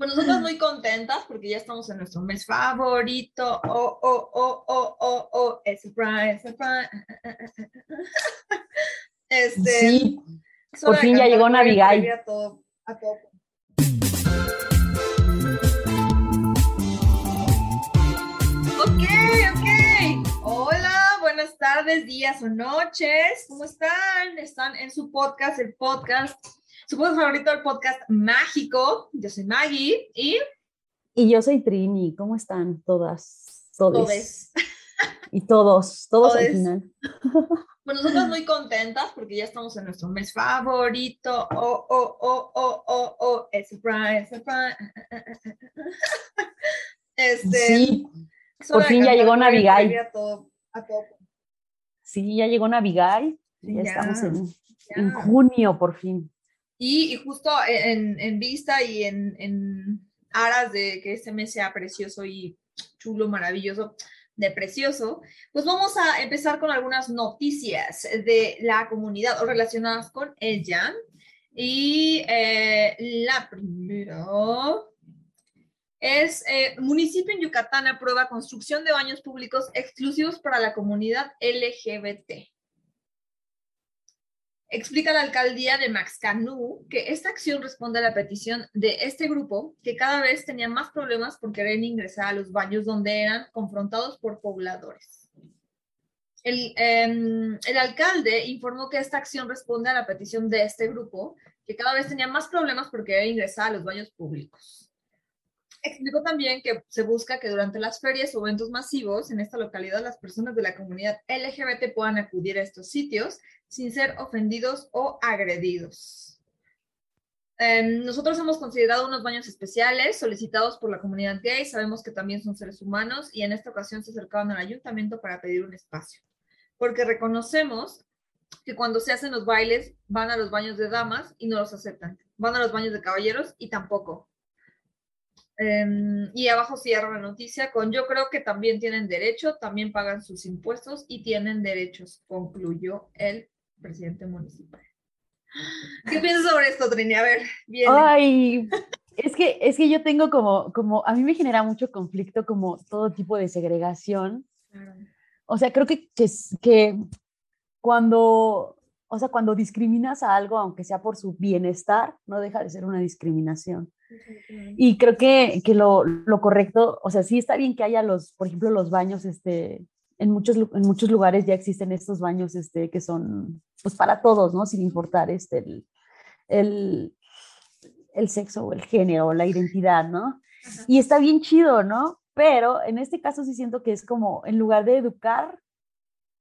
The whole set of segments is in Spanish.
Pues nosotros muy contentas porque ya estamos en nuestro mes favorito. Oh, oh, oh, oh, oh, oh, es surprise, surprise. Este, sí, por fin ya llegó Navidad. A todo, a todo. Ok, ok. Hola, buenas tardes, días o noches. ¿Cómo están? Están en su podcast, el podcast su favorito, el podcast mágico. Yo soy Maggie y... Y yo soy Trini. ¿Cómo están todas? Todos. Y todos, todos al final. Pues nosotros muy contentas porque ya estamos en nuestro mes favorito. Oh, oh, oh, oh, oh, oh, es surprise, surprise. Este, sí, por fin ya llegó Navidad. Sí, ya llegó Navidad. Ya, estamos en, en junio, por fin. Y, justo en, vista y en, aras de que este mes sea precioso y chulo, maravilloso, de precioso, pues vamos a empezar con algunas noticias de la comunidad o relacionadas con ella. Y eh, la primera es, eh, municipio en Yucatán aprueba construcción de baños públicos exclusivos para la comunidad LGBT. Explica la alcaldía de Maxcanú que esta acción responde a la petición de este grupo que cada vez tenía más problemas por querer ingresar a los baños donde eran confrontados por pobladores. El, em, el, alcalde informó que esta acción responde a la petición de este grupo que cada vez tenía más problemas por querer ingresar a los baños públicos. Explicó también que se busca que durante las ferias o eventos masivos en esta localidad las personas de la comunidad LGBT puedan acudir a estos sitios sin ser ofendidos o agredidos. Em, nosotros hemos considerado unos baños especiales solicitados por la comunidad gay, sabemos que también son seres humanos y en esta ocasión se acercaron al ayuntamiento para pedir un espacio, porque reconocemos que cuando se hacen los bailes van a los baños de damas y no los aceptan, van a los baños de caballeros y tampoco. Em, y abajo cierra la noticia con yo creo que también tienen derecho, también pagan sus impuestos y tienen derechos, concluyó el presidente municipal. ¿Qué piensas sobre esto, Trini? A ver, bien. Ay, es que, es que yo tengo como, como, a mí me genera mucho conflicto como todo tipo de segregación. O sea, creo que, que, que cuando, o sea, cuando discriminas a algo, aunque sea por su bienestar, no deja de ser una discriminación. Y creo que, que lo, lo, correcto, o sea, sí está bien que haya los, por ejemplo, los baños este, en muchos, en muchos lugares ya existen estos baños este, que son pues para todos, ¿no? Sin importar este, el, el, el sexo o el género o la identidad, ¿no? Y está bien chido, ¿no? Pero en este caso sí siento que es como, en lugar de educar,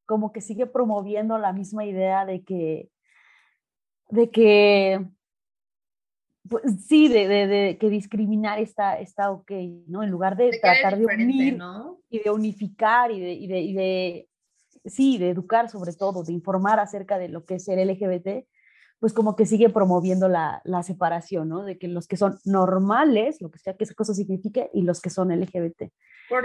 como que sigue promoviendo la misma idea de que, de que pues, sí, de, de, que discriminar está, está ok, ¿no? En lugar de, tratar de unir y de unificar y de, y de, y de, sí, de educar sobre todo, de informar acerca de lo que es el LGBT, pues como que sigue promoviendo la, la separación, ¿no? De que los que son normales, lo que sea que esa cosa signifique, y los que son LGBT.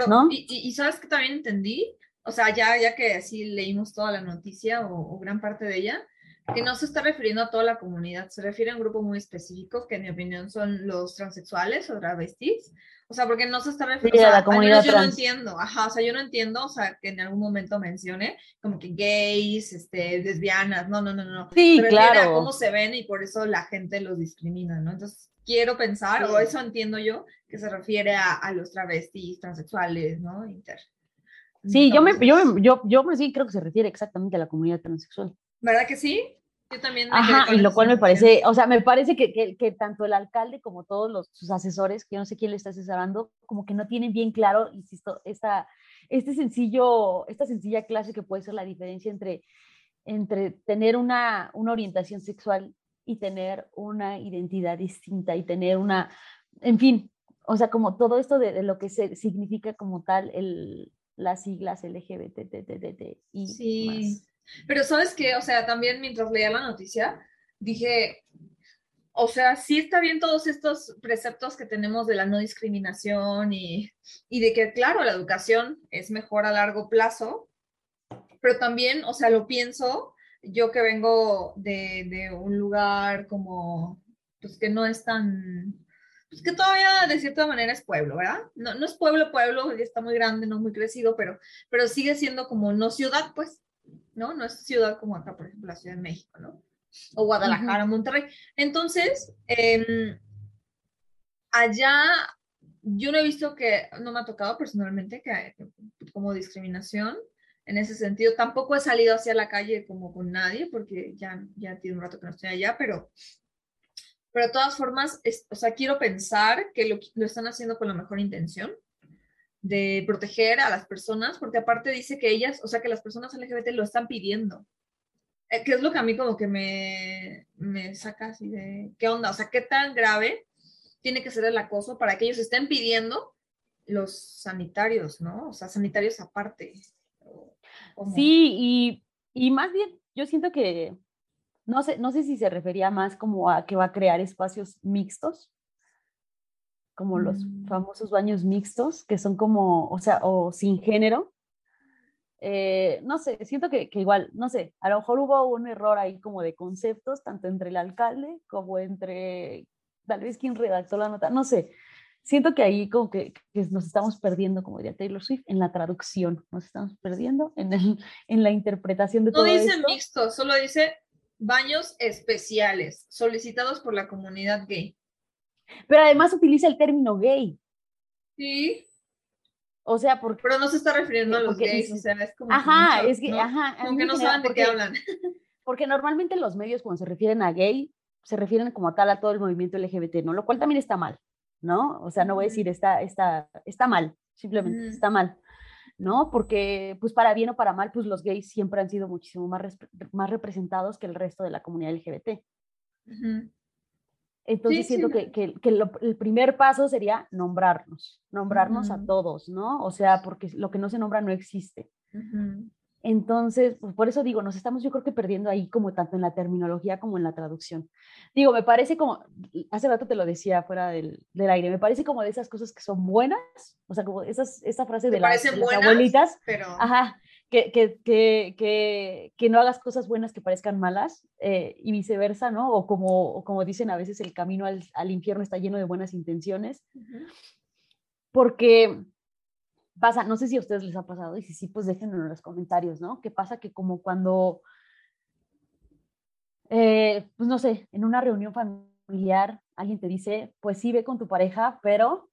¿no? y, y, sabes que también entendí, o sea, ya, ya que así leímos toda la noticia o, o gran parte de ella, que no se está refiriendo a toda la comunidad, se refiere a un grupo muy específico, que en mi opinión son los transexuales o travestis. O sea, porque no se está refiriendo a la comunidad yo no entiendo, ajá, o sea, yo no entiendo, o sea, que en algún momento mencione como que gays, este, lesbianas, no, no, no, no. Sí, claro. A cómo se ven y por eso la gente los discrimina, ¿no? Entonces, quiero pensar, o eso entiendo yo, que se refiere a, a los travestis, transexuales, ¿no? Inter. Sí, yo, me, yo, yo, yo me sí creo que se refiere exactamente a la comunidad transexual. ¿Verdad que sí? Yo también. Ajá, y lo cual me parece, o sea, me parece que, que, que, tanto el alcalde como todos los, sus asesores, que yo no sé quién le está asesorando, como que no tienen bien claro, insisto, esta, este sencillo, esta sencilla clase que puede ser la diferencia entre, entre tener una, una orientación sexual y tener una identidad distinta y tener una, en fin, o sea, como todo esto de, de lo que se, significa como tal el, las siglas LGBT, y sí. Más. Pero sabes qué, o sea, también mientras leía la noticia, dije, o sea, sí está bien todos estos preceptos que tenemos de la no discriminación y, y de que, claro, la educación es mejor a largo plazo, pero también, o sea, lo pienso, yo que vengo de, de un lugar como, pues que no es tan, pues que todavía de cierta manera es pueblo, ¿verdad? No, no es pueblo, pueblo, ya está muy grande, no muy crecido, pero, pero sigue siendo como no ciudad, pues, ¿no? No es ciudad como acá, por ejemplo, la Ciudad de México, ¿no? O Guadalajara, Monterrey. Entonces, em, allá yo no he visto que, no me ha tocado personalmente que, como discriminación en ese sentido. Tampoco he salido hacia la calle como con nadie porque ya, ya tiene un rato que no estoy allá, pero, pero de todas formas, o sea, quiero pensar que lo, lo están haciendo con la mejor intención de proteger a las personas, porque aparte dice que ellas, o sea, que las personas LGBT lo están pidiendo. Eh, que es lo que a mí como que me, me saca así de, ¿qué onda? O sea, ¿qué tan grave tiene que ser el acoso para que ellos estén pidiendo los sanitarios, ¿no? O sea, sanitarios aparte. Sí, y, y, más bien, yo siento que, no sé, no sé si se refería más como a que va a crear espacios mixtos, como los mm. famosos baños mixtos, que son como, o sea, o sin género. Eh, no sé, siento que, que, igual, no sé, a lo mejor hubo un error ahí como de conceptos, tanto entre el alcalde como entre tal vez quien redactó la nota, no sé. Siento que ahí como que, nos estamos perdiendo, como diría Taylor Swift, en la traducción, nos estamos perdiendo en, el, en la interpretación de todo No dice mixto, solo dice baños especiales solicitados por la comunidad gay. Pero además utiliza el término gay. Sí. O sea, porque... Pero no se está refiriendo a los gays, o sea, es como... Ajá, es que, ajá. Como que no saben de qué hablan. Porque normalmente los medios cuando se refieren a gay, se refieren como tal a todo el movimiento LGBT, ¿no? Lo cual también está mal, ¿no? O sea, no voy a decir está, está, está mal, simplemente está mal, ¿no? Porque, pues para bien o para mal, pues los gays siempre han sido muchísimo más, más representados que el resto de la comunidad LGBT. Entonces siento que, que, el primer paso sería nombrarnos, nombrarnos a todos, ¿no? O sea, porque lo que no se nombra no existe. Entonces, pues por eso digo, nos estamos yo creo que perdiendo ahí como tanto en la terminología como en la traducción. Digo, me parece como, hace rato te lo decía fuera del, del aire, me parece como de esas cosas que son buenas, o sea, como esas, esa frase de, las, abuelitas, pero... ajá, que, que, que, que, no hagas cosas buenas que parezcan malas eh, y viceversa, ¿no? O como, como dicen a veces, el camino al, al, infierno está lleno de buenas intenciones, porque pasa, no sé si a ustedes les ha pasado, y si sí, pues déjenlo en los comentarios, ¿no? ¿Qué pasa que como cuando, eh, pues no sé, en una reunión familiar alguien te dice, pues sí, ve con tu pareja, pero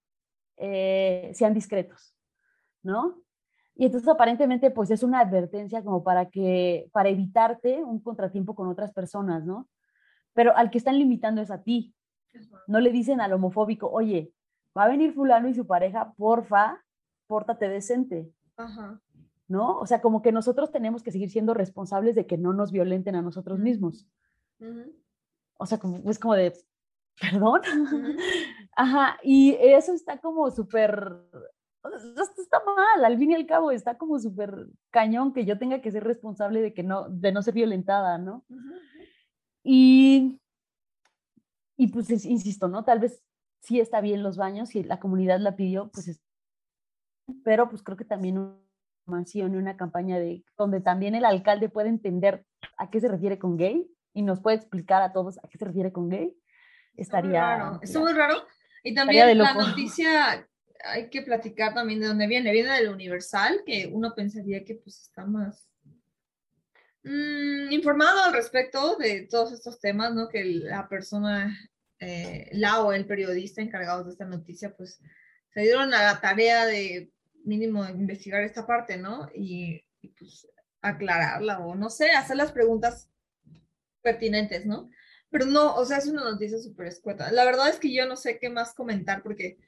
eh, sean discretos, ¿no? Y entonces aparentemente pues es una advertencia como para que, para evitarte un contratiempo con otras personas, ¿no? Pero al que están limitando es a ti. No le dicen al homofóbico, oye, va a venir fulano y su pareja, porfa, pórtate decente. Ajá. ¿No? O sea, como que nosotros tenemos que seguir siendo responsables de que no nos violenten a nosotros mismos. O sea, como, es como de, perdón. Ajá, y eso está como súper, esto está mal, al fin y al cabo está como súper cañón que yo tenga que ser responsable de que no, de no ser violentada, ¿no? Y, y pues insisto, ¿no? Tal vez sí está bien los baños, si la comunidad la pidió, pues pero pues creo que también una mansión y una campaña de donde también el alcalde puede entender a qué se refiere con gay y nos puede explicar a todos a qué se refiere con gay, estaría... Está muy raro. Y también la noticia, hay que platicar también de dónde viene. Viene del Universal, que uno pensaría que pues está más mm, informado al respecto de todos estos temas, ¿no? Que la persona, eh, la o el periodista encargado de esta noticia, pues se dieron a la tarea de mínimo investigar esta parte, ¿no? Y, pues aclararla o no sé, hacer las preguntas pertinentes, ¿no? Pero no, o sea, es una noticia súper escueta. La verdad es que yo no sé qué más comentar porque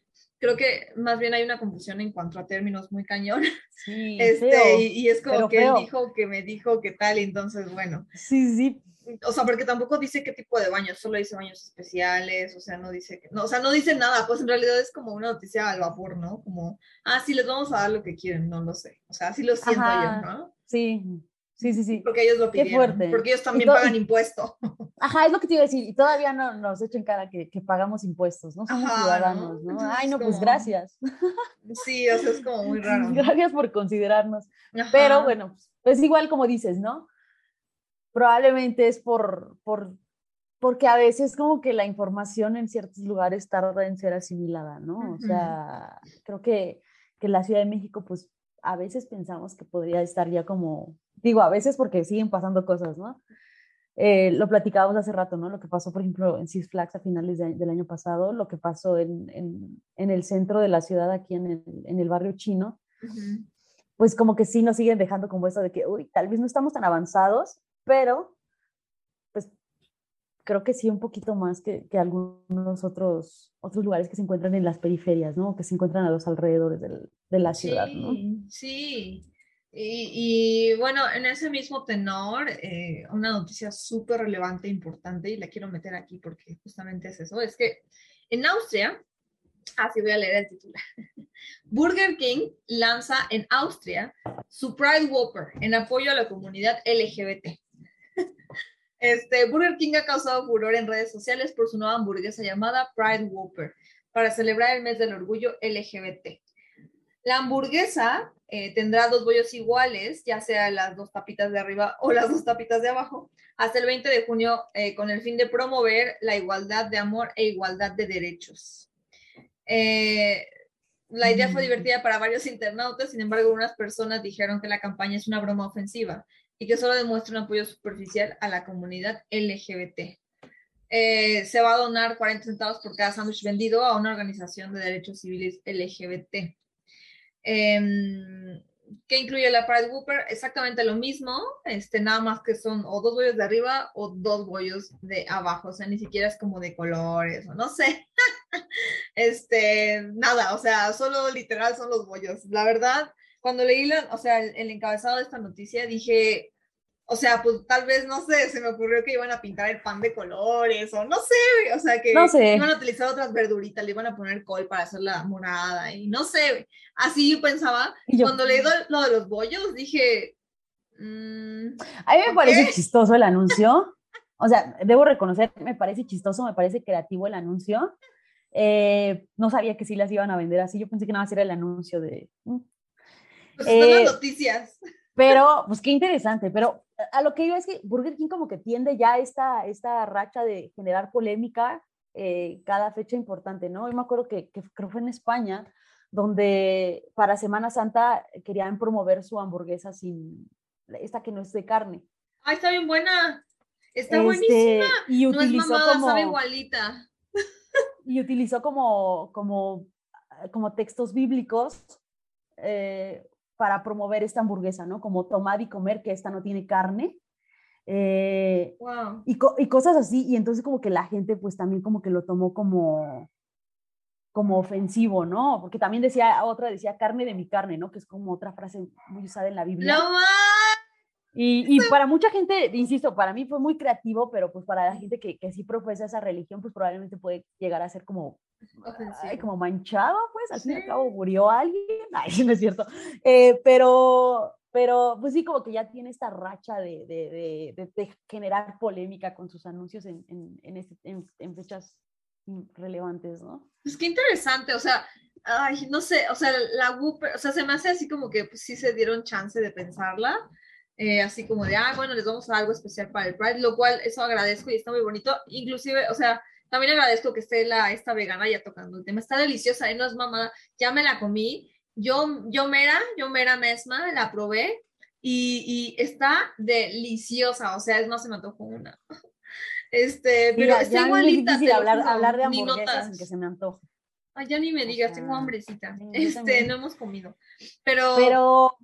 creo que más bien hay una confusión en cuanto a términos muy cañón. Sí, este, y, es como que él dijo que me dijo que tal, y entonces, bueno. Sí, sí, o sea, porque tampoco dice qué tipo de baños, solo dice baños especiales, o sea, no dice que, no, o sea, no dice nada, pues en realidad es como una noticia al vapor, ¿no? Como, ah, sí, les vamos a dar lo que quieren, no lo sé, o sea, así lo siento yo, ¿no? Sí, sí, sí, sí. Porque ellos lo pidieron, porque ellos también pagan impuesto. Ajá, es lo que te iba a decir, y todavía no nos echen cara que, que pagamos impuestos, ¿no? Somos ciudadanos, ¿no? Ay, no, pues gracias. Sí, o sea, es como muy raro. Gracias por considerarnos. Pero bueno, pues igual como dices, ¿no? probablemente es por, por, porque a veces como que la información en ciertos lugares tarda en ser asimilada, ¿no? O sea, creo que, que la Ciudad de México, pues a veces pensamos que podría estar ya como, digo, a veces porque siguen pasando cosas, ¿no? Eh, lo platicábamos hace rato, ¿no? Lo que pasó, por ejemplo, en Six Flags a finales del año pasado, lo que pasó en, en, en, el centro de la ciudad, aquí en el, en el barrio chino, pues como que sí nos siguen dejando como eso de que, uy, tal vez no estamos tan avanzados, pero creo que sí un poquito más que, que algunos otros, otros lugares que se encuentran en las periferias, ¿no? Que se encuentran a los alrededores del, de la ciudad, sí, ¿no? Sí, y, y, bueno, en ese mismo tenor, eh, una noticia súper relevante e importante, y la quiero meter aquí porque justamente es eso, es que en Austria, así voy a leer el titular, Burger King lanza en Austria su Pride Whopper en apoyo a la comunidad LGBT. Este, Burger King ha causado furor en redes sociales por su nueva hamburguesa llamada Pride Whopper para celebrar el mes del orgullo LGBT. La hamburguesa eh, tendrá dos bollos iguales, ya sea las dos tapitas de arriba o las dos tapitas de abajo, hasta el 20 de junio eh, con el fin de promover la igualdad de amor e igualdad de derechos. Eh, la idea fue divertida para varios internautas, sin embargo, algunas personas dijeron que la campaña es una broma ofensiva y que solo demuestra un apoyo superficial a la comunidad LGBT. Eh, se va a donar 40 centavos por cada sándwich vendido a una organización de derechos civiles LGBT. Eh, ¿Qué incluye la Pride Whopper? Exactamente lo mismo, este, nada más que son o dos bollos de arriba o dos bollos de abajo, o sea, ni siquiera es como de colores, o no sé. este, nada, o sea, solo literal son los bollos. La verdad, cuando leí la, o sea, el, el encabezado de esta noticia, dije, o sea, pues tal vez, no sé, se me ocurrió que iban a pintar el pan de colores o no sé, o sea, que No sé. iban a utilizar otras verduritas, le iban a poner col para hacer la morada y no sé, así yo pensaba. Y yo- Cuando leí lo, lo de los bollos, dije, mm, A mí me parece chistoso el anuncio. O sea, debo reconocer, me parece chistoso, me parece creativo el anuncio. Eh, no sabía que sí las iban a vender así. Yo pensé que nada más era el anuncio de. Mm. pues están Eh, las noticias. Pero, pues qué interesante. Pero a lo que yo es que Burger King como que tiende ya esta, esta racha de generar polémica eh, cada fecha importante, ¿no? Yo me acuerdo que, que creo fue en España, donde para Semana Santa querían promover su hamburguesa sin, esta que no es de carne. Ay, está bien buena. Está Este, buenísima. Y No es utilizó mamada, como, sabe igualita. y utilizó como, como, como textos bíblicos eh, para promover esta hamburguesa, ¿no? Como tomar y comer, que esta no tiene carne. Eh, Wow. y, co- y cosas así, y entonces como que la gente pues también como que lo tomó como como ofensivo, ¿no? Porque también decía, otra decía carne de mi carne, ¿no? Que es como otra frase muy usada en la Biblia. No más. Y, y para mucha gente, insisto, para mí fue muy creativo, pero pues para la gente que, que sí profesa esa religión, pues probablemente puede llegar a ser como, ay, como manchado, pues al fin y al Sí. cabo murió alguien, ay, no es cierto, Eh, pero, pero pues sí, como que ya tiene esta racha de, de, de, de- generar polémica con sus anuncios en, en, en, este- en- fechas relevantes, ¿no? Pues qué interesante, o sea, ay, no sé, o sea, la Whopper, o sea, se me hace así como que pues, sí se dieron chance de pensarla, eh, así como de, ah, bueno, les vamos a dar algo especial para el Pride, lo cual eso agradezco y está muy bonito, inclusive, o sea, también agradezco que esté la, esta vegana ya tocando el tema, está deliciosa, y no es mamada, ya me la comí, yo, yo mera, yo mera misma, la probé, y, y está deliciosa, o sea, es más, se me antojó una. Este, pero Mira, está es igualita. lo hablar, juro, hablar de hamburguesas sin que se me antoje. Ay, ya ni me O digas, tengo sea, hambrecita. sí, yo Este, también. no hemos comido. Pero, pero,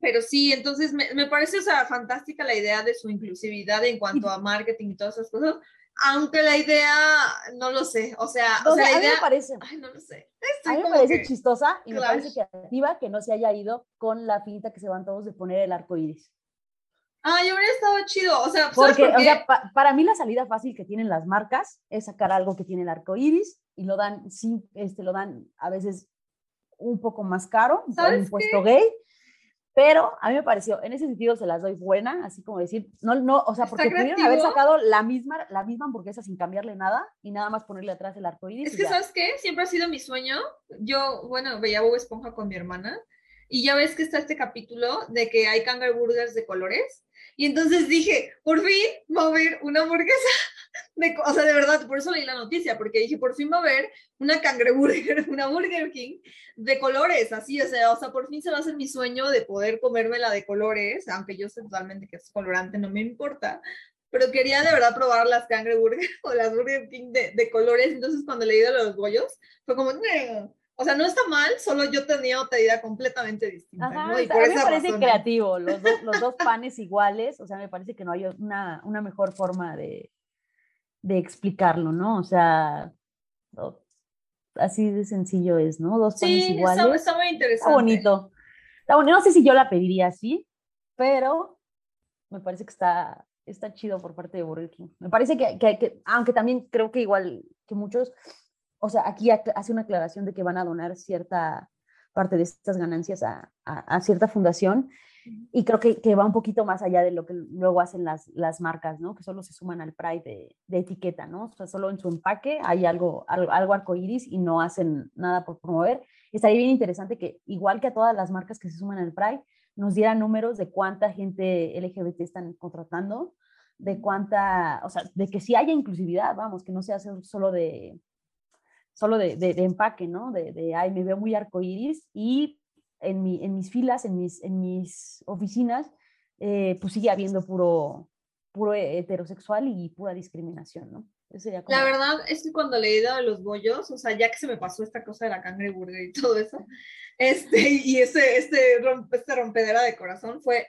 Pero sí, entonces me, me parece, o sea, fantástica la idea de su inclusividad en cuanto a marketing y todas esas cosas. Aunque la idea, no lo sé. O sea, o o sea, sea, la a mí me parece, Ay, no lo sé. a Estoy mí me parece que- chistosa y me parece creativa que no se haya ido con la finta que se van todos de poner el arco iris. Ay, hubiera estado chido. O sea, ¿sabes Porque, por o sea, pa- para mí la salida fácil que tienen las marcas es sacar algo que tiene el arco iris y lo dan, sí, este, lo dan a veces un poco más caro, ¿Sabes impuesto gay, pero a mí me pareció, en ese sentido se las doy buena, así como decir, no, no, o sea, porque pudieron haber sacado la misma, la misma hamburguesa sin cambiarle nada y nada más ponerle atrás el arco iris. Es que. ¿sabes qué? Siempre ha sido mi sueño. Yo, bueno, veía Bob Esponja con mi hermana y ya ves que está este capítulo de que hay kangaroo burgers de colores. Y entonces dije, por fin va a haber una hamburguesa o sea, de verdad, por eso leí la noticia, porque dije, por fin va a haber una cangreburger, una Burger King de colores, así, o sea, o sea, por fin se va a hacer mi sueño de poder comérmela de colores, aunque yo sé totalmente que es colorante, no me importa, pero quería de verdad probar las cangreburger o las Burger King de, de colores, entonces cuando leí de los bollos, fue como, o sea, no está mal, solo yo tenía otra idea completamente distinta. ¿no? Y por a mí me parece creativo, los, los, dos panes iguales, o sea, me parece que no hay una, una mejor forma de, de, explicarlo, ¿no? O sea, así de sencillo es, ¿no? Dos panes iguales. Sí, está, muy interesante. Está bonito. Está bonito. No sé si yo la pediría así, pero me parece que está, está chido por parte de Burger King. Me parece que, que, que aunque también creo que igual que muchos o sea, aquí hace una aclaración de que van a donar cierta parte de estas ganancias a, a, cierta fundación y creo que, que, va un poquito más allá de lo que luego hacen las, las marcas, ¿no? Que solo se suman al Pride de, de, etiqueta, ¿no? O sea, solo en su empaque hay algo, algo, algo arcoíris y no hacen nada por promover. Estaría bien interesante que, igual que a todas las marcas que se suman al Pride, nos dieran números de cuánta gente LGBT están contratando, de cuánta, o sea, de que sí haya inclusividad, vamos, que no sea solo de, solo de, de, empaque, ¿no? De, de, ay, me veo muy arcoíris y en, mi, en mis filas, en mis, en mis oficinas, eh, pues sigue habiendo puro, puro heterosexual y pura discriminación, ¿no? La verdad es que cuando leí de los bollos, o sea, ya que se me pasó esta cosa de la cangreburger y todo eso, este, y ese, este, este rompedera de corazón fue,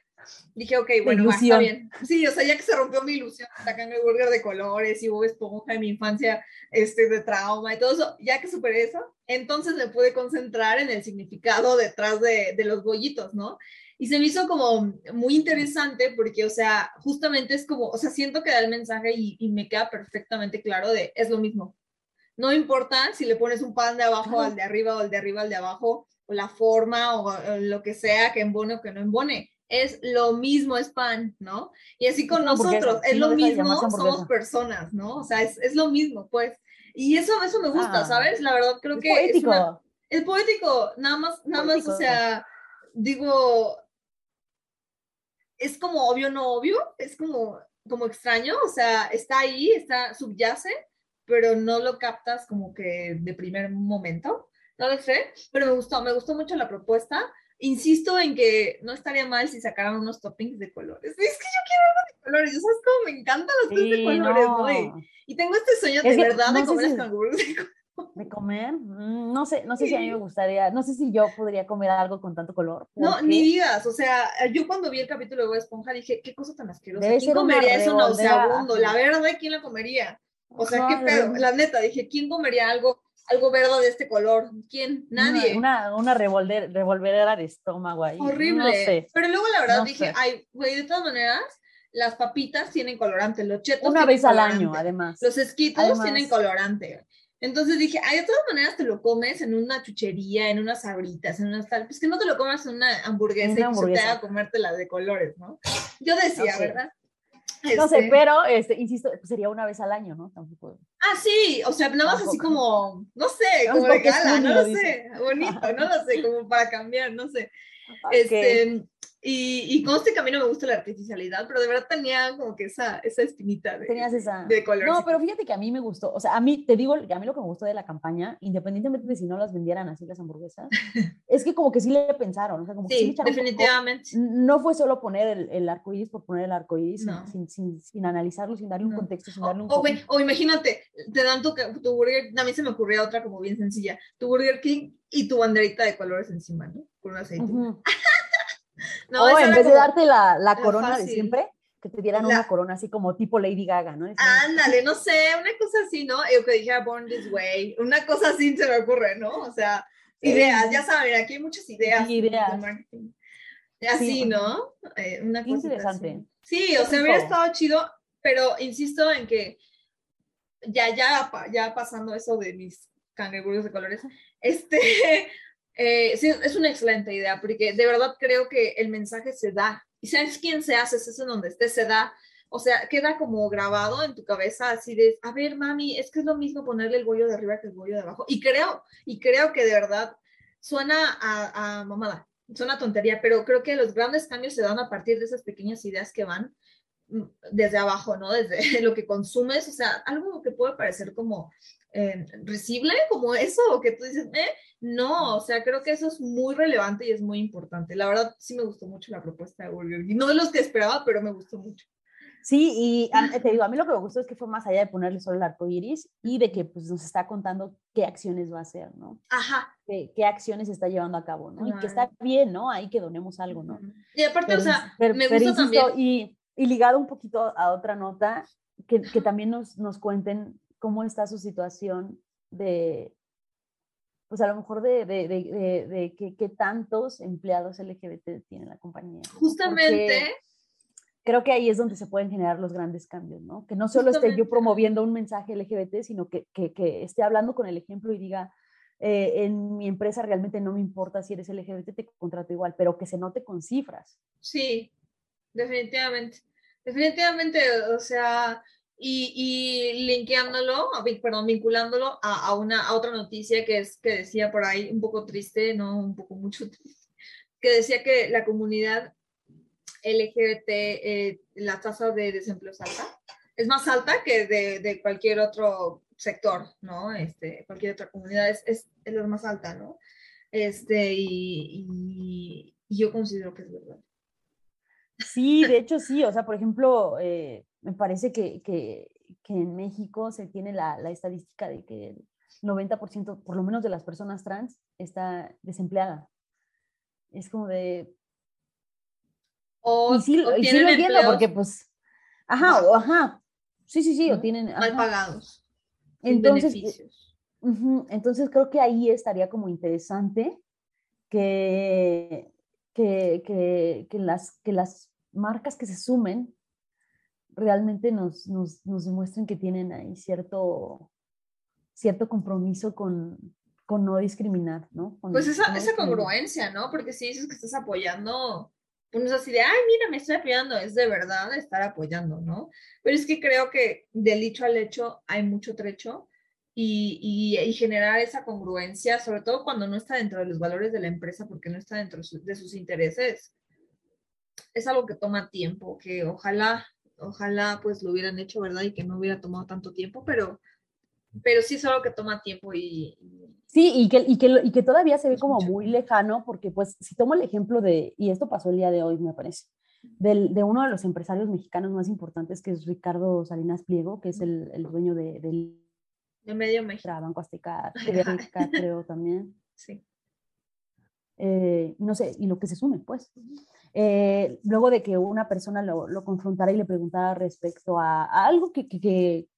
dije, ok, bueno, está bien. Sí, o sea, ya que se rompió mi ilusión, la cangreburger de colores y hubo Esponja en mi infancia, este, de trauma y todo eso, ya que superé eso, entonces me pude concentrar en el significado detrás de, de los bollitos, ¿no? Y se me hizo como muy interesante porque, o sea, justamente es como, o sea, siento que da el mensaje y, y me queda perfectamente claro de, es lo mismo. No importa si le pones un pan de abajo al de arriba o el de arriba al de abajo, o la forma o, lo que sea que embone o que no embone. Es lo mismo, es pan, ¿no? Y así con nosotros, es lo mismo, somos personas, ¿no? O sea, es, es, lo mismo, pues. Y eso, eso me gusta, ah. ¿sabes? La verdad creo que... Poético. Es, poético, nada más, nada más, o sea, digo, es como obvio, no obvio, es como, como extraño, o sea, está ahí, está, subyace, pero no lo captas como que de primer momento, no lo sé, pero me gustó, me gustó mucho la propuesta. Insisto en que no estaría mal si sacaran unos toppings de colores. Es que yo quiero algo de colores, ¿sabes cómo me encantan los sí, de colores, ¿no? Y tengo este sueño de verdad de comer las de colores. ¿De comer? No sé, no sé si a mí me gustaría, no sé si yo podría comer algo con tanto color. No, ni digas, o sea, yo cuando vi el capítulo de Bob Esponja dije, qué cosa tan asquerosa. ¿Quién comería eso nauseabundo? La verde, ¿quién la comería? O sea, qué pedo, la neta, dije, ¿quién comería algo, algo verde de este color? ¿Quién? Nadie. Una, una, revolver, revolvedera de estómago ahí. Horrible. Pero luego la verdad dije, ay, güey, de todas maneras, las papitas tienen colorante, los chetos Una vez al año, además. Los esquitos tienen colorante. Entonces dije, ay, de todas maneras te lo comes en una chuchería, en unas sabritas, en unas tal, pues que no te lo comas en una hamburguesa, que se te haga comértela de colores, ¿no? Yo decía, ¿verdad? No sé, este pero, este, insisto, sería una vez al año, ¿no? Tampoco. Ah, sí, o sea, nada más así como, no sé, como de gala, no lo sé, bonito, no lo sé, como para cambiar, no sé. Este, y, y conste que a mí no me gusta la artificialidad, pero de verdad tenía como que esa, esa espinita de, Tenías esa. de color. No, pero fíjate que a mí me gustó, o sea, a mí, te digo, a mí lo que me gustó de la campaña, independientemente de si no las vendieran así las hamburguesas, es que como que sí le pensaron, o sea, como que sí, definitivamente. no fue solo poner el, el arco iris por poner el arco iris, sin, sin, sin, analizarlo, sin darle un contexto, sin darle un... O, o, imagínate, te dan tu, tu burger, a mí se me ocurrió otra como bien sencilla, tu Burger King y tu banderita de colores encima, ¿no? Con un aceite. No, o en vez de darte la, la corona de siempre, que te dieran una corona así como tipo Lady Gaga, ¿no? Ándale, no sé, una cosa así, ¿no? Yo que dijera Born This Way, una cosa así se me ocurre, ¿no? O sea, ideas, ya saben, aquí hay muchas ideas. Ideas. Así, ¿no? Eh, una cosa interesante. Sí, o sea, hubiera estado chido, pero insisto en que ya, ya, ya pasando eso de mis cangreburgos de colores, este, eh, sí, es una excelente idea, porque de verdad creo que el mensaje se da. Y sabes quién se hace, es en donde esté, se da. O sea, queda como grabado en tu cabeza, así de, a ver, mami, es que es lo mismo ponerle el bollo de arriba que el bollo de abajo. Y creo, y creo que de verdad suena a, a mamada, suena a tontería, pero creo que los grandes cambios se dan a partir de esas pequeñas ideas que van desde abajo, ¿no? Desde lo que consumes, o sea, algo que puede parecer como eh, recible, como eso, o que tú dices, eh, no, o sea, creo que eso es muy relevante y es muy importante. La verdad, sí me gustó mucho la propuesta de Burger No de los que esperaba, pero me gustó mucho. Sí, y te digo, a mí lo que me gustó es que fue más allá de ponerle solo el arco iris y de que pues, nos está contando qué acciones va a hacer, ¿no? Ajá. Qué, qué acciones está llevando a cabo, ¿no? Y que está bien, ¿no? Ahí que donemos algo, ¿no? Y aparte, o sea, me gusta también. Y, y, ligado un poquito a otra nota, que, que también nos, nos cuenten cómo está su situación de, pues a lo mejor de, de, de, de que, que, tantos empleados LGBT tiene la compañía. Justamente creo que ahí es donde se pueden generar los grandes cambios, ¿no? Que no solo esté yo promoviendo un mensaje LGBT, sino que, que, que esté hablando con el ejemplo y diga, eh, en mi empresa realmente no me importa si eres LGBT, te contrato igual, pero que se note con cifras. Sí, definitivamente. Definitivamente, o sea, y, y linkeándolo, perdón, vinculándolo a, una, a otra noticia que es que decía por ahí, un poco triste, no un poco mucho triste, que decía que la comunidad LGBT, eh, la tasa de desempleo es alta. Es más alta que de, cualquier otro sector, ¿no? Este, cualquier otra comunidad es, es, es la más alta, ¿no? Este, y, yo considero que es verdad. Sí, de hecho sí, o sea, por ejemplo, eh, me parece que, que, que, en México se tiene la, la estadística de que el 90%, por lo menos de las personas trans, está desempleada. Es como de, o, y sí, o y sí lo entiendo porque pues, ajá, o ajá, sí, sí, sí, o tienen... Mal pagados. Entonces, uh -huh, entonces creo que ahí estaría como interesante que, que, que, que, las, que las marcas que se sumen realmente nos, nos, nos demuestren que tienen ahí cierto, cierto compromiso con, con no discriminar, ¿no? Con, pues esa, no esa congruencia, ¿no? Porque si dices que estás apoyando uno es así de, ay, mira, me estoy apoyando, es de verdad estar apoyando, ¿no? Pero es que creo que del dicho al hecho hay mucho trecho y, y, y, generar esa congruencia, sobre todo cuando no está dentro de los valores de la empresa, porque no está dentro de sus intereses, es algo que toma tiempo, que ojalá, ojalá pues lo hubieran hecho, ¿verdad? Y que no hubiera tomado tanto tiempo, pero, pero sí es algo que toma tiempo y, Sí, y que, y, que, y que todavía se ve como muy lejano, porque pues si tomo el ejemplo de, y esto pasó el día de hoy, me parece, del, de uno de los empresarios mexicanos más importantes, que es Ricardo Salinas Pliego, que es el, el dueño de, del de Medio México. Banco Azteca, Azteca creo también. Sí. Eh, no sé, y lo que se sume, pues. Eh, luego de que una persona lo, lo, confrontara y le preguntara respecto a, a algo que, que, que,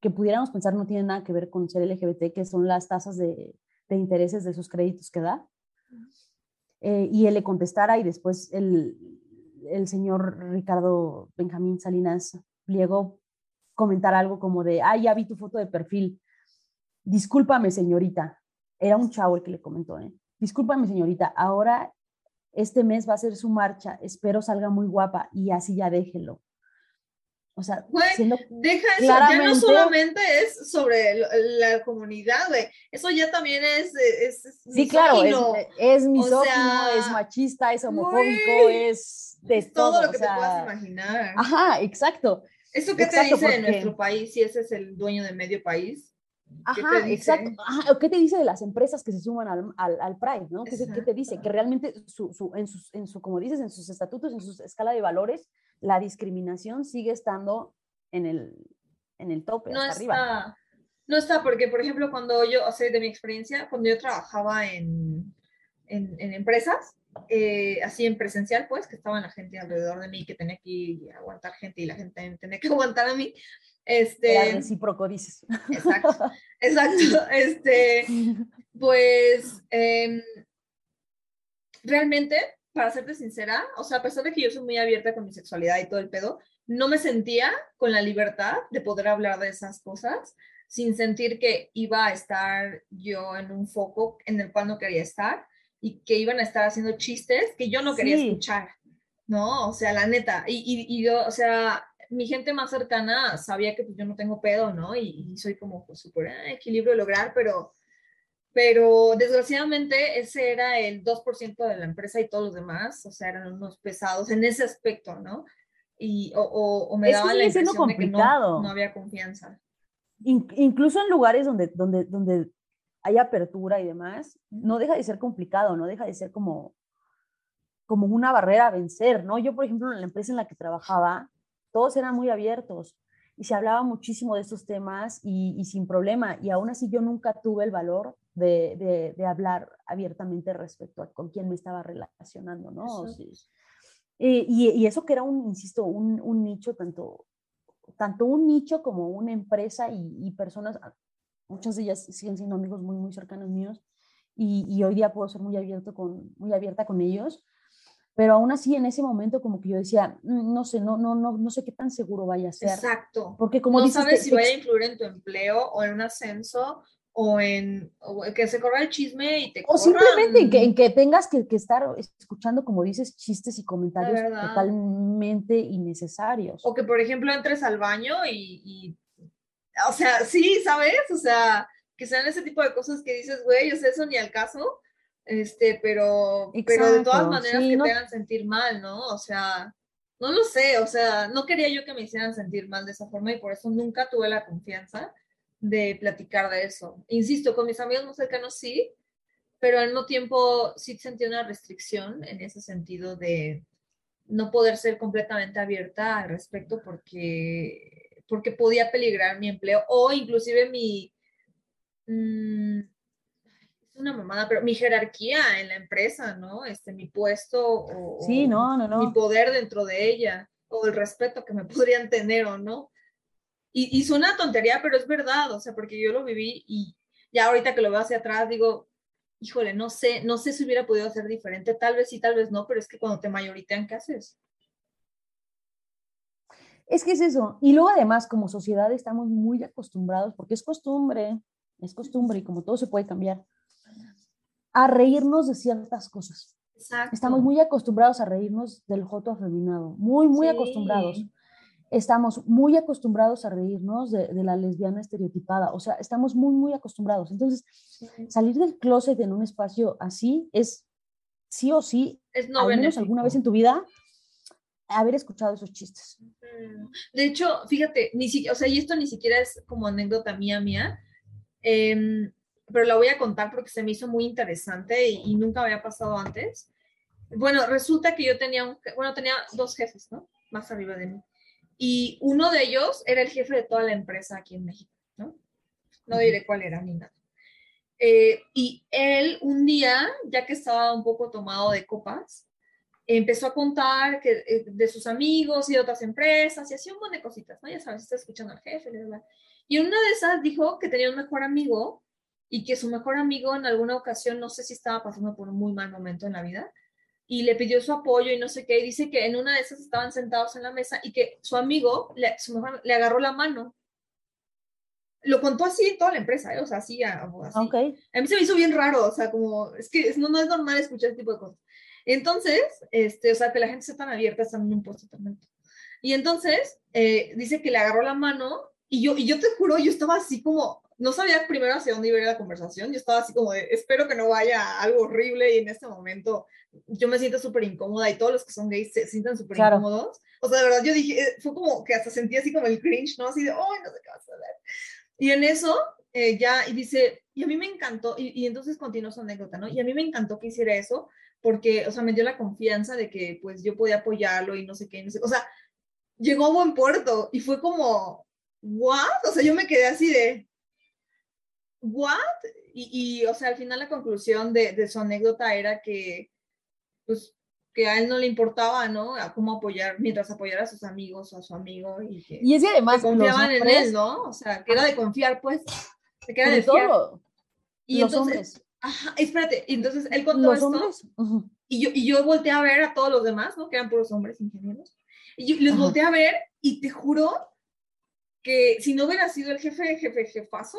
que pudiéramos pensar no tiene nada que ver con ser LGBT, que son las tasas de, de intereses de esos créditos que da. Eh, y él le contestara y después el, el señor Ricardo Benjamín Salinas Pliego comentar algo como de, ah, ya vi tu foto de perfil. Discúlpame, señorita. Era un chavo el que le comentó, ¿eh? Discúlpame, señorita. Ahora este mes va a ser su marcha. Espero salga muy guapa y así ya déjelo. O sea, güey, deja eso, claramente... ya no solamente es sobre la comunidad, güey, eso ya también es, es, es Sí, claro, es, es misógino, o sea, es machista, es homofóbico, güey, es de todo, todo lo que o sea, te puedas imaginar. Ajá, exacto. ¿Eso qué exacto, te dice porque... de nuestro país si ese es el dueño de medio país? Ajá, exacto. Ajá, ¿Qué te dice de las empresas que se suman al, al, al Pride? ¿no? ¿Qué, ¿Qué, te dice? Que realmente, su, su, en, sus, en su, como dices, en sus estatutos, en su escala de valores, la discriminación sigue estando en el, en el tope, no hasta está, arriba. No está, porque, por ejemplo, cuando yo, o sea, de mi experiencia, cuando yo trabajaba en, en, en empresas, eh, así en presencial, pues, que estaba la gente alrededor de mí, que tenía que aguantar gente y la gente tenía que aguantar a mí. Este, Era recíproco, dices. Exacto, exacto. Este, pues, eh, realmente, para serte sincera, o sea, a pesar de que yo soy muy abierta con mi sexualidad y todo el pedo, no me sentía con la libertad de poder hablar de esas cosas sin sentir que iba a estar yo en un foco en el cual no quería estar y que iban a estar haciendo chistes que yo no quería sí. escuchar, ¿no? O sea, la neta, y, y, y, yo, o sea, mi gente más cercana sabía que pues, yo no tengo pedo, ¿no? Y, y soy como pues, súper eh, equilibrio de lograr, pero, pero desgraciadamente ese era el 2% de la empresa y todos los demás, o sea, eran unos pesados en ese aspecto, ¿no? y, o, me daba la impresión de que no, no había confianza. incluso en lugares donde, donde, donde hay apertura y demás, no deja de ser complicado, no deja de ser como, como una barrera a vencer, ¿no? Yo, por ejemplo, en la empresa en la que trabajaba, todos eran muy abiertos y se hablaba muchísimo de estos temas y, sin problema. Y aún así yo nunca tuve el valor de, de, hablar abiertamente respecto a con quién me estaba relacionando, ¿no? y, y, eso que era un, insisto, un, un, nicho, tanto, tanto un nicho como una empresa y, y, personas, muchas de ellas siguen siendo amigos muy, muy cercanos míos. Y, y, hoy día puedo ser muy, abierto con, muy abierta con ellos pero aún así en ese momento como que yo decía, mm, no sé, no, no, no, no sé qué tan seguro vaya a ser. Exacto. Porque como no sabes si vaya a influir en tu empleo o en un ascenso o en que se corra el chisme y te O simplemente en que, en que tengas que, que, estar escuchando, como dices, chistes y comentarios totalmente innecesarios. O que, por ejemplo, entres al baño y, y, o sea, sí, ¿sabes? O sea, que sean ese tipo de cosas que dices, güey, sea, eso ni al caso este, pero, pero de todas maneras que te hagan sentir mal, ¿no? O sea, no lo sé, o sea, no quería yo que me hicieran sentir mal de esa forma y por eso nunca tuve la confianza de platicar de eso. Insisto, con mis amigos más cercanos sí, pero al mismo tiempo sí sentí una restricción en ese sentido de no poder ser completamente abierta al respecto porque, porque podía peligrar mi empleo o inclusive mi... Mmm, una mamada, pero mi jerarquía en la empresa, ¿no? Este, mi puesto o, sí, no, no, no. mi poder dentro de ella o el respeto que me podrían tener o no. Y, y suena tontería, pero es verdad, o sea, porque yo lo viví y ya ahorita que lo veo hacia atrás digo, híjole, no sé, no sé si hubiera podido hacer diferente, tal vez sí, tal vez no, pero es que cuando te mayoritean, ¿qué haces? Es que es eso. Y luego además, como sociedad, estamos muy acostumbrados, porque es costumbre, es costumbre y como todo se puede cambiar, a reírnos de ciertas cosas. Estamos muy acostumbrados a reírnos del joto afeminado, muy, muy acostumbrados. Estamos muy acostumbrados a reírnos de, la lesbiana estereotipada, o sea, estamos muy, muy acostumbrados. Entonces, salir del closet en un espacio así es sí o sí, es no al menos alguna vez en tu vida, haber escuchado esos chistes. De hecho, fíjate, ni o sea, y esto ni siquiera es como anécdota mía, mía. Eh, pero la voy a contar porque se me hizo muy interesante y, nunca había pasado antes. Bueno, resulta que yo tenía, un, bueno, tenía dos jefes, ¿no? Más arriba de mí. Y uno de ellos era el jefe de toda la empresa aquí en México, ¿no? No diré cuál era ni nada. Eh, y él un día, ya que estaba un poco tomado de copas, empezó a contar que, eh, de sus amigos y de otras empresas y hacía un montón de cositas, ¿no? Ya sabes, está escuchando al jefe, Y una de esas dijo que tenía un mejor amigo y que su mejor amigo en alguna ocasión, no sé si estaba pasando por un muy mal momento en la vida, y le pidió su apoyo y no sé qué, y dice que en una de esas estaban sentados en la mesa y que su amigo le, su mejor, le agarró la mano. Lo contó así toda la empresa, ¿eh? o sea, así, así. Okay. A mí se me hizo bien raro, o sea, como, es que no, no es normal escuchar este tipo de cosas. Entonces, este, o sea, que la gente sea tan abierta está en un puesto. Y entonces, eh, dice que le agarró la mano y yo, y yo te juro, yo estaba así como, no sabía primero hacia dónde iba a la conversación. Yo estaba así como de, espero que no vaya algo horrible y en este momento yo me siento súper incómoda y todos los que son gays se sientan súper incómodos. O sea, de verdad, yo dije, eh, fue como que hasta sentí así como el cringe, ¿no? Así de, oh, no sé qué vas a hacer. Y en eso, eh, ya, y dice, y a mí me encantó, y, y entonces continuó su anécdota, ¿no? Y a mí me encantó que hiciera eso, porque, o sea, me dio la confianza de que, pues, yo podía apoyarlo y no sé qué, no sé, o sea, llegó a buen puerto y fue como, ¿what? O sea, yo me quedé así de, ¿what? Y, o sea, al final la conclusión de, su anécdota era que, pues, que a él no le importaba, ¿no? A cómo apoyar, mientras apoyara a sus amigos o a su amigo. Y, que, y es que además confiaban en él, ¿no? O sea, que era de confiar, pues. Que era de todo. Y entonces, hombres. Ajá, espérate, entonces él contó esto. Hombres? y, yo, y yo volteé a ver a todos los demás, ¿no? Que eran puros hombres ingenieros. Y yo les volteé a ver y te juro que si no hubiera sido el jefe, jefe, jefazo,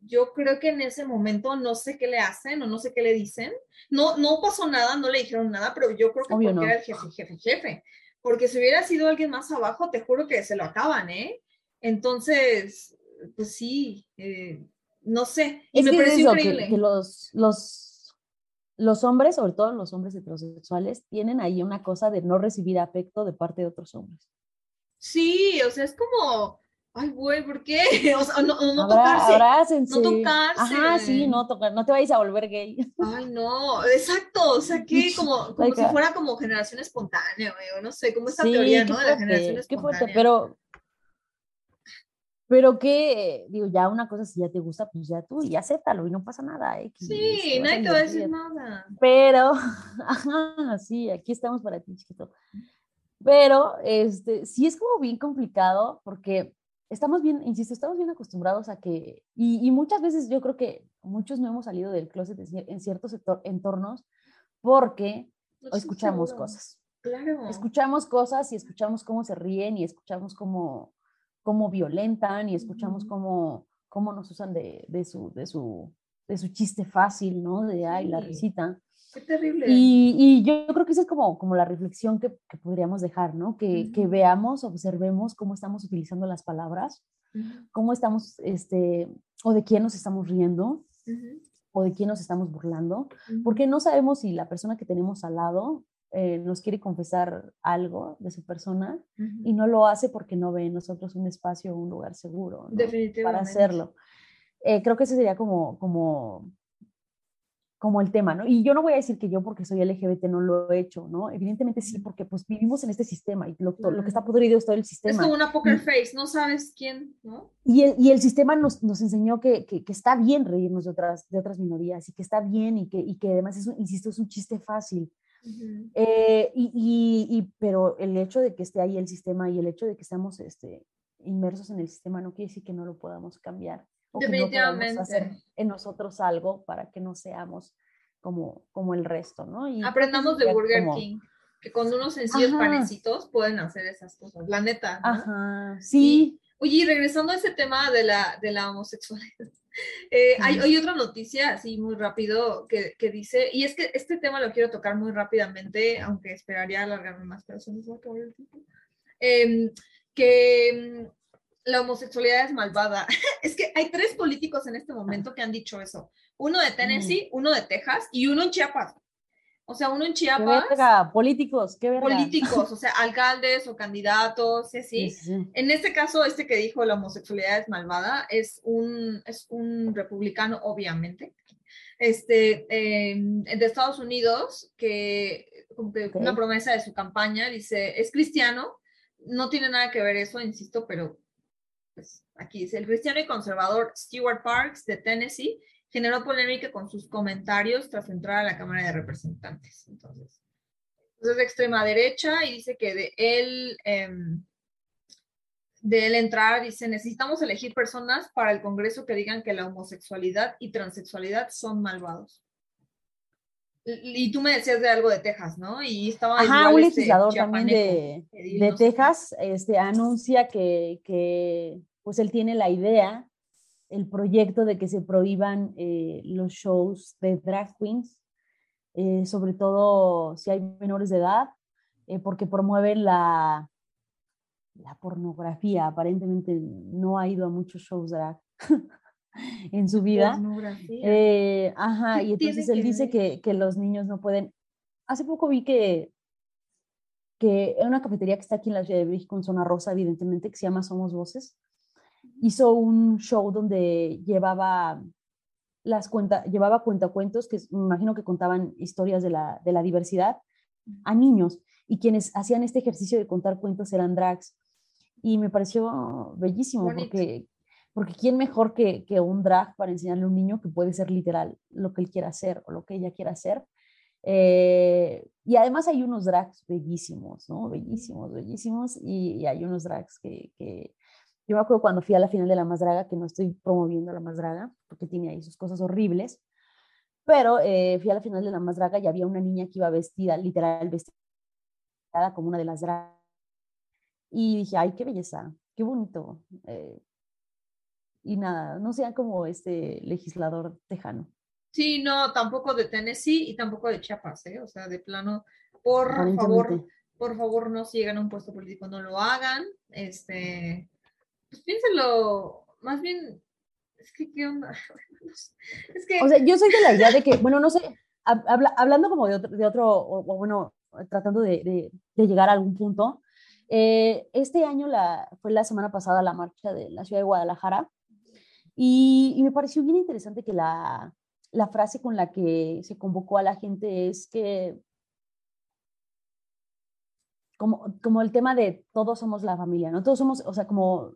yo creo que en ese momento no sé qué le hacen o no sé qué le dicen. No, no pasó nada, no le dijeron nada, pero yo creo que porque era el jefe, jefe, jefe. Porque si hubiera sido alguien más abajo, te juro que se lo acaban, ¿eh? Entonces, pues sí, eh, no sé. Y me pareció increíble. Que, los, los, los hombres, sobre todo los hombres heterosexuales, tienen ahí una cosa de no recibir afecto de parte de otros hombres. Sí, o sea, es como, ay, güey, ¿por qué? O sea, no, no tocarse. No tocarse. Ajá, sí, no tocar, no te vayas a volver gay. Ay, no, exacto, o sea, que como, como si fuera como generación espontánea, güey, o no sé, como esa teoría, ¿no? de la generación espontánea. Qué fuerte, pero pero que, digo, ya una cosa, si ya te gusta, pues ya tú, y acéptalo, y no pasa nada. ¿eh? Sí, nadie te va a decir nada. Pero, ajá, sí, aquí estamos para ti, chiquito. Pero, este, sí es como bien complicado, porque estamos bien, insisto, estamos bien acostumbrados a que, y, y muchas veces yo creo que muchos no hemos salido del closet en ciertos entornos porque escuchamos cosas. Claro. Escuchamos cosas y escuchamos cómo se ríen y escuchamos cómo cómo violentan y escuchamos cómo, cómo nos usan de, de, su, de, su, de su chiste fácil, ¿no? De, ay, la risita. Qué terrible. Y, y, yo creo que esa es como, como la reflexión que, que podríamos dejar, ¿no? Que, que, veamos, observemos cómo estamos utilizando las palabras, cómo estamos, este, o de quién nos estamos riendo, o de quién nos estamos burlando, porque no sabemos si la persona que tenemos al lado eh, nos quiere confesar algo de su persona y no lo hace porque no ve en nosotros un espacio o un lugar seguro para hacerlo. Eh, creo que ese sería como, como, como el tema, ¿no? Y yo no voy a decir que yo porque soy LGBT no lo he hecho, ¿no? Evidentemente sí, porque pues vivimos en este sistema y lo, lo que está podrido es todo el sistema. Es como una poker face, no sabes quién, ¿no? Y el, y el sistema nos, nos enseñó que, que, que, está bien reírnos de otras, de otras minorías y que está bien y que, y que además, es insisto, es un chiste fácil. Eh, y, y, pero el hecho de que esté ahí el sistema y el hecho de que estemos este, inmersos en el sistema no quiere decir que no lo podamos cambiar. O Definitivamente. Que no hacer en nosotros algo para que no seamos como, como el resto, ¿no? Y Aprendamos de Burger King, que con unos sencillos panecitos pueden hacer esas cosas, la neta. Ajá, sí. oye, regresando a ese tema de la, de la homosexualidad, eh, hay, otra noticia, así muy rápido, que, dice, y es que este tema lo quiero tocar muy rápidamente, aunque esperaría alargarme más, pero se nos va a acabar el tiempo. Em, que mm, la homosexualidad es malvada. es que hay tres políticos en este momento que han dicho eso. Uno de Tennessee, uno de Texas y uno en Chiapas. O sea, uno en Chiapas. políticos, qué verga. Políticos, o sea, alcaldes o candidatos, sí, sí. En este caso, este que dijo la homosexualidad es malvada, es un, es un republicano, obviamente, este, em, de Estados Unidos, que, como que una promesa de su campaña, dice, es cristiano, no tiene nada que ver eso, insisto, pero pues, aquí dice, el cristiano y conservador Stewart Parks de Tennessee generó polémica con sus comentarios tras entrar a la Cámara de Representantes. Entonces, es de extrema derecha y dice que de él, em, de él entrar, dice, necesitamos elegir personas para el Congreso que digan que la homosexualidad y transexualidad son malvados. Y tú me decías de algo de Texas, ¿no? Y estaba Ajá, un este legislador también de, de Texas este, anuncia que, que pues él tiene la idea el proyecto de que se prohíban eh, los shows de drag queens, eh, sobre todo si hay menores de edad, eh, porque promueven la, la pornografía. Aparentemente no ha ido a muchos shows drag en su vida. ajá, y entonces él dice que, que, los niños no pueden. Hace poco vi que que en una cafetería que está aquí en la Ciudad de México, en Zona Rosa, evidentemente, que se llama Somos Voces, hizo un show donde llevaba las cuenta, llevaba cuentacuentos que me imagino que contaban historias de la, de la diversidad a niños y quienes hacían este ejercicio de contar cuentos eran drags y me pareció bellísimo porque porque quién mejor que, que, un drag para enseñarle a un niño que puede ser literal lo que él quiera hacer o lo que ella quiera hacer. Eh, y además hay unos drags bellísimos, ¿no? Bellísimos, bellísimos. Y, y hay unos drags que, que, yo me acuerdo cuando fui a la final de La Más Draga, que no estoy promoviendo La Más Draga, porque tiene ahí sus cosas horribles, pero eh, fui a la final de La Más Draga y había una niña que iba vestida, literal, vestida como una de las dragas. Y dije, ay, qué belleza, qué bonito. Eh, y nada, no sean como este legislador tejano. Sí, no, tampoco de Tennessee y tampoco de Chiapas, ¿eh? O sea, de plano, por favor, por favor, no si llegan a un puesto político, no lo hagan. Este, pues piénsalo, más bien, es que, ¿qué onda? Es que... O sea, yo soy de la idea de que, bueno, no sé, hablando como de otro, de otro o, bueno, tratando de, de, llegar a algún punto, eh, este año la, fue la semana pasada la marcha de la ciudad de Guadalajara y, y me pareció bien interesante que la, la frase con la que se convocó a la gente es que como, como el tema de todos somos la familia, ¿no? Todos somos, o sea, como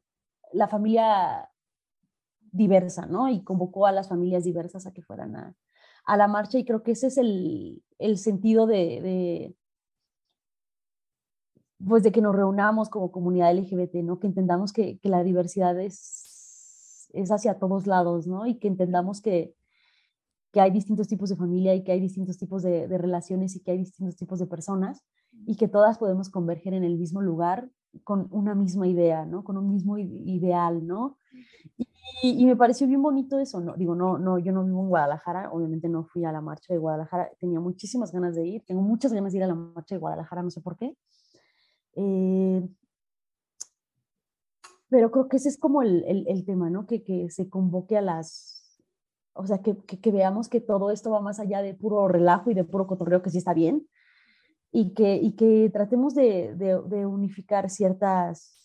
la familia diversa, ¿no? Y convocó a las familias diversas a que fueran a, la marcha y creo que ese es el, el sentido de, pues de que nos reunamos como comunidad LGBT, ¿no? Que entendamos que, que la diversidad es, es hacia todos lados, ¿no? Y que entendamos que, que hay distintos tipos de familia y que hay distintos tipos de, relaciones y que hay distintos tipos de personas y que todas podemos converger en el mismo lugar con una misma idea, ¿no? Con un mismo ideal, ¿no? Y, y, me pareció bien bonito eso, ¿no? Digo, no, no, yo no vivo en Guadalajara, obviamente no fui a la marcha de Guadalajara, tenía muchísimas ganas de ir, tengo muchas ganas de ir a la marcha de Guadalajara, no sé por qué. Eh, pero creo que ese es como el, el, el tema, ¿no? Que, que se convoque a las o sea, que, que, veamos que todo esto va más allá de puro relajo y de puro cotorreo, que sí está bien, y que, y que tratemos de, de, unificar ciertas,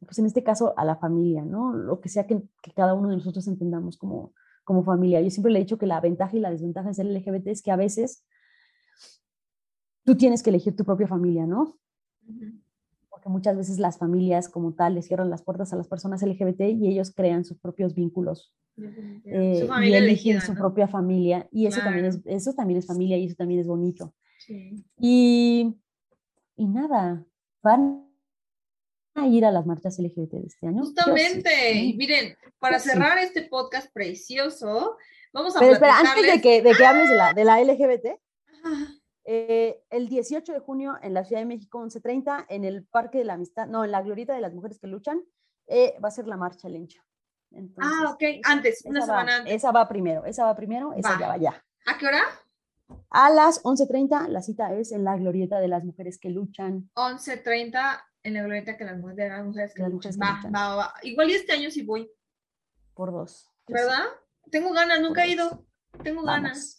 pues en este caso a la familia, ¿no? Lo que sea que, que, cada uno de nosotros entendamos como, como familia. Yo siempre le he dicho que la ventaja y la desventaja de ser LGBT es que a veces tú tienes que elegir tu propia familia, ¿no? Porque muchas veces las familias como tal les cierran las puertas a las personas LGBT y ellos crean sus propios vínculos eh, y eligen su propia familia. Y eso, también es, eso también es familia y eso también es bonito. Y, y nada, van a ir a las marchas LGBT de este año. Justamente, y miren, para cerrar este podcast precioso, vamos a Pero espera, antes de que, de que hables de la, de la LGBT, eh, el 18 de junio en la Ciudad de México, 11.30, en el Parque de la Amistad, no, en la Glorieta de las Mujeres que Luchan, eh, va a ser la marcha lencha ah, ok, antes, una semana antes. Esa va primero, esa va primero, esa ya va ya. ¿A qué hora? A las 11.30, la cita es en la glorieta de las mujeres que luchan. 11.30 en la glorieta que las mujeres, de las mujeres que, luchan. Va, va, va, Igual y este año sí voy. Por dos. ¿Verdad? Tengo ganas, nunca he ido. Tengo ganas.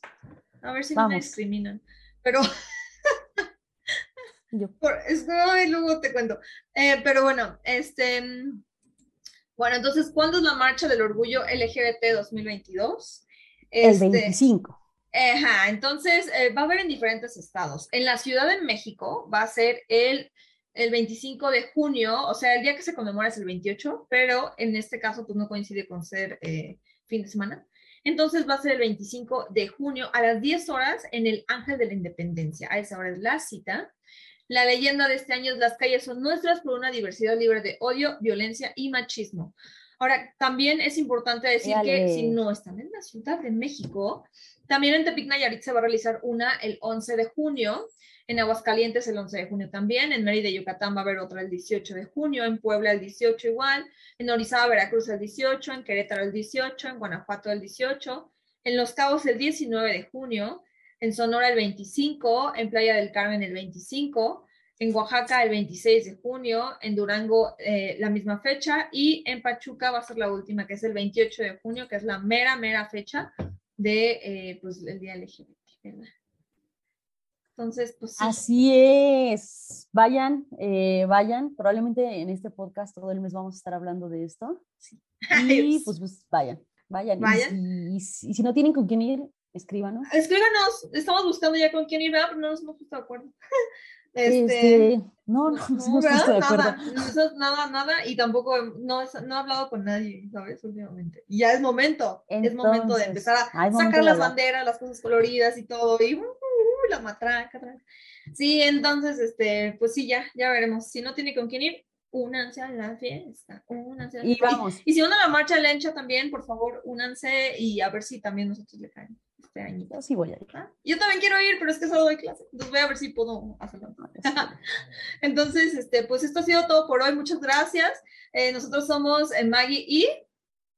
A ver si no me discriminan. Pero... Yo. Por, es, y luego te cuento. Eh, pero bueno, este... Bueno, entonces, ¿cuándo es la marcha del orgullo LGBT 2022? Este, el 25. Ajá, entonces eh, va a haber en diferentes estados. En la Ciudad de México va a ser el, el 25 de junio, o sea, el día que se conmemora es el 28, pero en este caso pues no coincide con ser eh, fin de semana. Entonces va a ser el 25 de junio a las 10 horas en el Ángel de la Independencia. A esa hora es la cita. La leyenda de este año es Las calles son nuestras por una diversidad libre de odio, violencia y machismo. Ahora, también es importante decir que si no están en la Ciudad de México, también en Tepic Nayarit se va a realizar una el 11 de junio, en Aguascalientes el 11 de junio también, en Mérida, Yucatán va a haber otra el 18 de junio, en Puebla el 18 igual, en Orizaba, Veracruz el 18, en Querétaro el 18, en Guanajuato el 18, en Los Cabos el 19 de junio, en Sonora el 25, en Playa del Carmen el 25, en Oaxaca el 26 de junio, en Durango eh, la misma fecha y en Pachuca va a ser la última, que es el 28 de junio, que es la mera, mera fecha de, eh, pues, el Día LGBT, Entonces, pues Así es. Vayan, eh, vayan. Probablemente en este podcast todo el mes vamos a estar hablando de esto. Y pues, pues vayan, vayan. vayan. y si no tienen con quién ir, escríbanos. Escríbanos, estamos buscando ya con quién ir, pero no nos hemos puesto de acuerdo. Este, este, no, no, de acuerdo. Nada, nada, nada, y tampoco no, no he hablado con nadie, ¿sabes? Últimamente. Y ya es momento, es momento de empezar a sacar las banderas, las cosas coloridas y todo, y uh, uh, la matraca. Sí, entonces, este, pues sí, ya, ya veremos. Si no tiene con quién ir, únanse a la fiesta, únanse a la Y vamos. Y, si van a la marcha lencha también, por favor, únanse y a ver si también nosotros le caen este año. Yo sí voy a ir. ¿Ah? Yo también quiero ir, pero es que solo doy clase. Entonces voy a ver si puedo hacerlo. Entonces, este, pues esto ha sido todo por hoy. Muchas gracias. Eh, nosotros somos eh, Maggie y...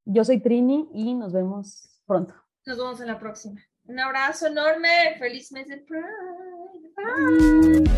Yo soy Trini y nos vemos pronto. Nos vemos en la próxima. Un abrazo enorme. Feliz mes de Pride. Bye.